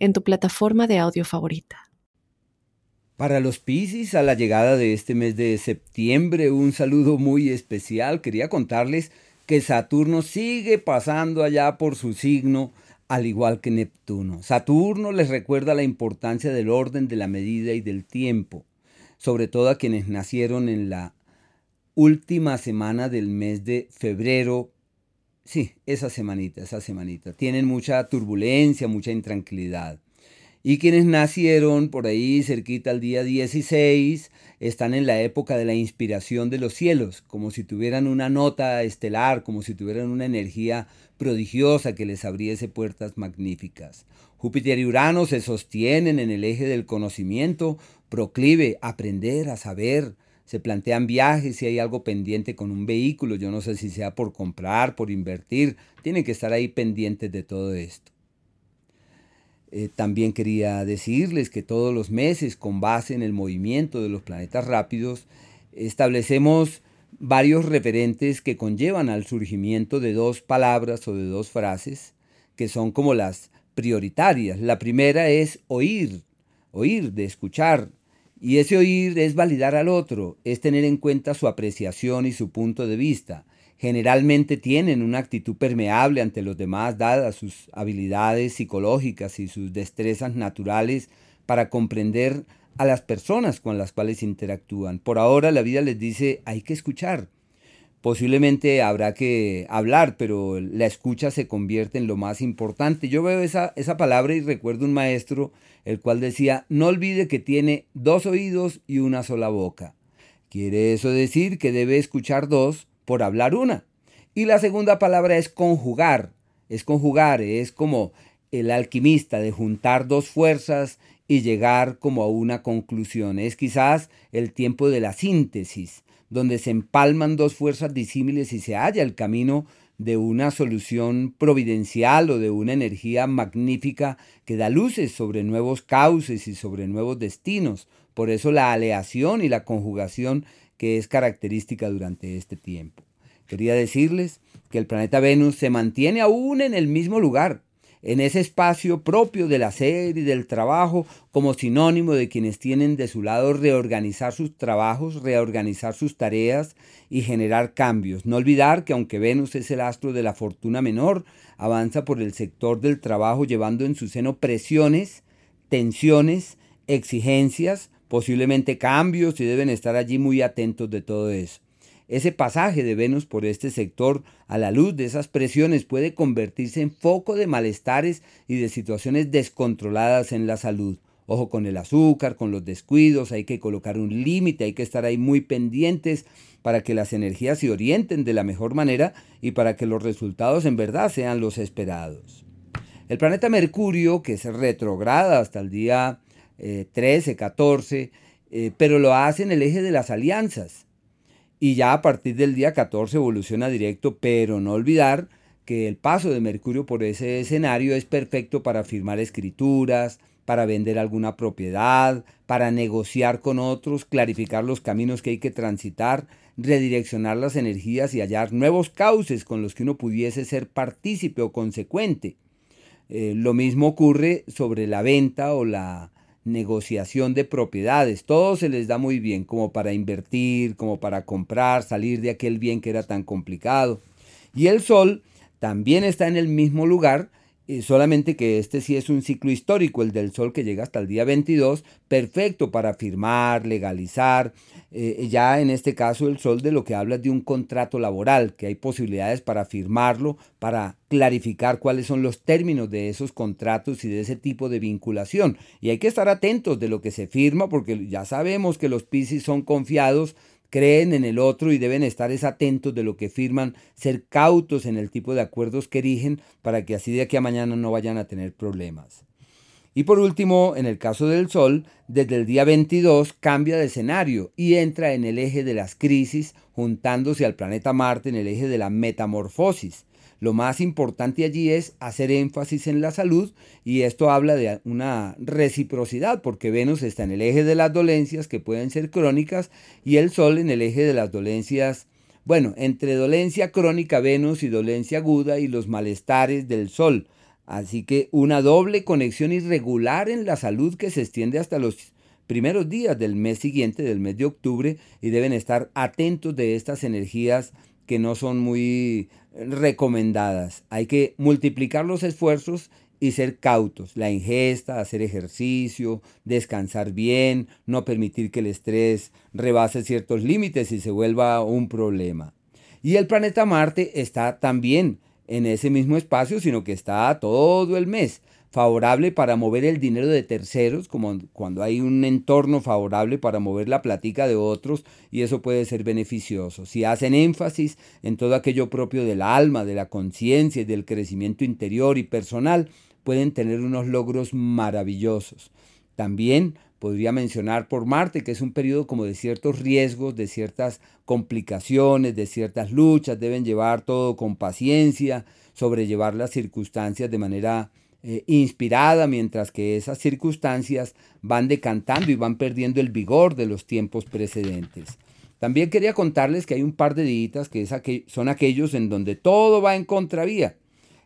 en tu plataforma de audio favorita. Para los Piscis, a la llegada de este mes de septiembre, un saludo muy especial. Quería contarles que Saturno sigue pasando allá por su signo, al igual que Neptuno. Saturno les recuerda la importancia del orden, de la medida y del tiempo, sobre todo a quienes nacieron en la última semana del mes de febrero Sí, esa semanita, esa semanita. Tienen mucha turbulencia, mucha intranquilidad. Y quienes nacieron por ahí cerquita al día 16 están en la época de la inspiración de los cielos, como si tuvieran una nota estelar, como si tuvieran una energía prodigiosa que les abriese puertas magníficas. Júpiter y Urano se sostienen en el eje del conocimiento, proclive aprender a saber, se plantean viajes, si hay algo pendiente con un vehículo, yo no sé si sea por comprar, por invertir, tienen que estar ahí pendientes de todo esto. Eh, también quería decirles que todos los meses, con base en el movimiento de los planetas rápidos, establecemos varios referentes que conllevan al surgimiento de dos palabras o de dos frases que son como las prioritarias. La primera es oír, oír, de escuchar, y ese oír es validar al otro, es tener en cuenta su apreciación y su punto de vista. Generalmente tienen una actitud permeable ante los demás dadas sus habilidades psicológicas y sus destrezas naturales para comprender a las personas con las cuales interactúan. Por ahora la vida les dice hay que escuchar, posiblemente habrá que hablar, pero la escucha se convierte en lo más importante. Yo veo esa, esa palabra y recuerdo un maestro el cual decía, no olvide que tiene dos oídos y una sola boca. Quiere eso decir que debe escuchar dos por hablar una. Y la segunda palabra es conjugar. Es conjugar, es como el alquimista de juntar dos fuerzas y llegar como a una conclusión. Es quizás el tiempo de la síntesis donde se empalman dos fuerzas disímiles y se halla el camino de una solución providencial o de una energía magnífica que da luces sobre nuevos cauces y sobre nuevos destinos. Por eso la aleación y la conjugación que es característica durante este tiempo. Quería decirles que el planeta Venus se mantiene aún en el mismo lugar, en ese espacio propio del hacer y del trabajo como sinónimo de quienes tienen de su lado reorganizar sus trabajos, reorganizar sus tareas y generar cambios. No olvidar que aunque Venus es el astro de la fortuna menor, avanza por el sector del trabajo llevando en su seno presiones, tensiones, exigencias, posiblemente cambios y deben estar allí muy atentos de todo eso. Ese pasaje de Venus por este sector a la luz de esas presiones puede convertirse en foco de malestares y de situaciones descontroladas en la salud. Ojo con el azúcar, con los descuidos, hay que colocar un límite, hay que estar ahí muy pendientes para que las energías se orienten de la mejor manera y para que los resultados en verdad sean los esperados. El planeta Mercurio, que se retrograda hasta el día 13, eh, 14, eh, pero lo hace en el eje de las alianzas y ya a partir del día 14 evoluciona directo, pero no olvidar que el paso de Mercurio por ese escenario es perfecto para firmar escrituras, para vender alguna propiedad, para negociar con otros, clarificar los caminos que hay que transitar, redireccionar las energías y hallar nuevos cauces con los que uno pudiese ser partícipe o consecuente. Eh, lo mismo ocurre sobre la venta o la negociación de propiedades. Todo se les da muy bien, como para invertir, como para comprar, salir de aquel bien que era tan complicado. Y el Sol también está en el mismo lugar, solamente que este sí es un ciclo histórico, el del Sol que llega hasta el día 22, perfecto para firmar, legalizar. Eh, ya en este caso el Sol de lo que habla es de un contrato laboral, que hay posibilidades para firmarlo, para clarificar cuáles son los términos de esos contratos y de ese tipo de vinculación. Y hay que estar atentos de lo que se firma, porque ya sabemos que los Piscis son confiados, creen en el otro y deben estar atentos de lo que firman, ser cautos en el tipo de acuerdos que erigen para que así de aquí a mañana no vayan a tener problemas. Y por último, en el caso del Sol, desde el día 22 cambia de escenario y entra en el eje de las crisis, juntándose al planeta Marte en el eje de la metamorfosis. Lo más importante allí es hacer énfasis en la salud y esto habla de una reciprocidad porque Venus está en el eje de las dolencias que pueden ser crónicas y el Sol en el eje de las dolencias, bueno, entre dolencia crónica Venus y dolencia aguda y los malestares del Sol. Así que una doble conexión irregular en la salud que se extiende hasta los primeros días del mes siguiente, del mes de octubre, y deben estar atentos de estas energías que no son muy recomendadas. Hay que multiplicar los esfuerzos y ser cautos. La ingesta, hacer ejercicio, descansar bien, no permitir que el estrés rebase ciertos límites y se vuelva un problema. Y el planeta Marte está también en ese mismo espacio, sino que está todo el mes favorable para mover el dinero de terceros, como cuando hay un entorno favorable para mover la platica de otros, y eso puede ser beneficioso. Si hacen énfasis en todo aquello propio del alma, de la conciencia y del crecimiento interior y personal, pueden tener unos logros maravillosos. También podría mencionar por Marte, que es un periodo como de ciertos riesgos, de ciertas complicaciones, de ciertas luchas, deben llevar todo con paciencia, sobrellevar las circunstancias de manera eh, inspirada, mientras que esas circunstancias van decantando y van perdiendo el vigor de los tiempos precedentes. También quería contarles que hay un par de días que son aquellos en donde todo va en contravía,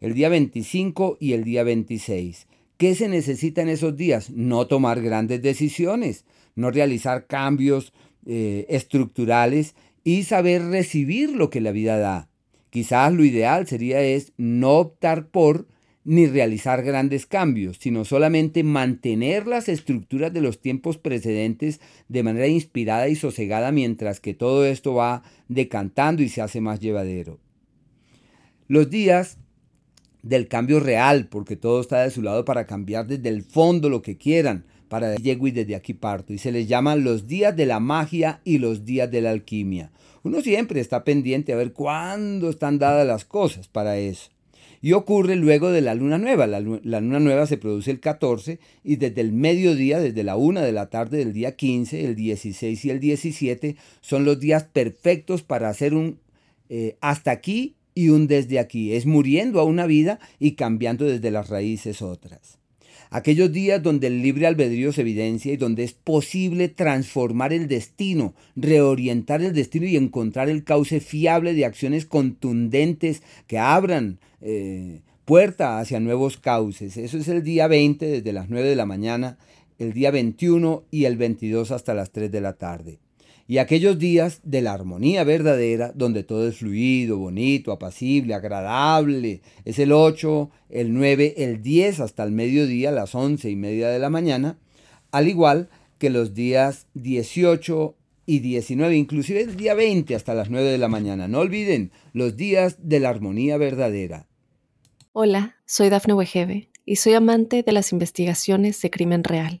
el día 25 y el día 26. ¿Qué se necesita en esos días? No tomar grandes decisiones, no realizar cambios eh, estructurales y saber recibir lo que la vida da. Quizás lo ideal sería es no optar por ni realizar grandes cambios, sino solamente mantener las estructuras de los tiempos precedentes de manera inspirada y sosegada mientras que todo esto va decantando y se hace más llevadero. Los días del cambio real, porque todo está de su lado para cambiar desde el fondo lo que quieran. Para llego y desde aquí parto. Y se les llaman los días de la magia y los días de la alquimia. Uno siempre está pendiente a ver cuándo están dadas las cosas para eso. Y ocurre luego de la luna nueva. La, luna nueva se produce el 14 y desde el mediodía, desde la 1 de la tarde del día 15, el 16 y el 17 son los días perfectos para hacer un eh, hasta aquí y un desde aquí. Es muriendo a una vida y cambiando desde las raíces otras. Aquellos días donde el libre albedrío se evidencia y donde es posible transformar el destino, reorientar el destino y encontrar el cauce fiable de acciones contundentes que abran eh, puerta hacia nuevos cauces. Eso es el día 20 desde las 9 de la mañana, el día 21 y el 22 hasta las 3 de la tarde y aquellos días de la armonía verdadera, donde todo es fluido, bonito, apacible, agradable. Es el 8, el 9, el 10 hasta el mediodía, las 11 y media de la mañana, al igual que los días 18 y 19, inclusive el día 20 hasta las 9 de la mañana. No olviden los días de la armonía verdadera. Hola, soy Dafne Wegebe y soy amante de las investigaciones de crimen real.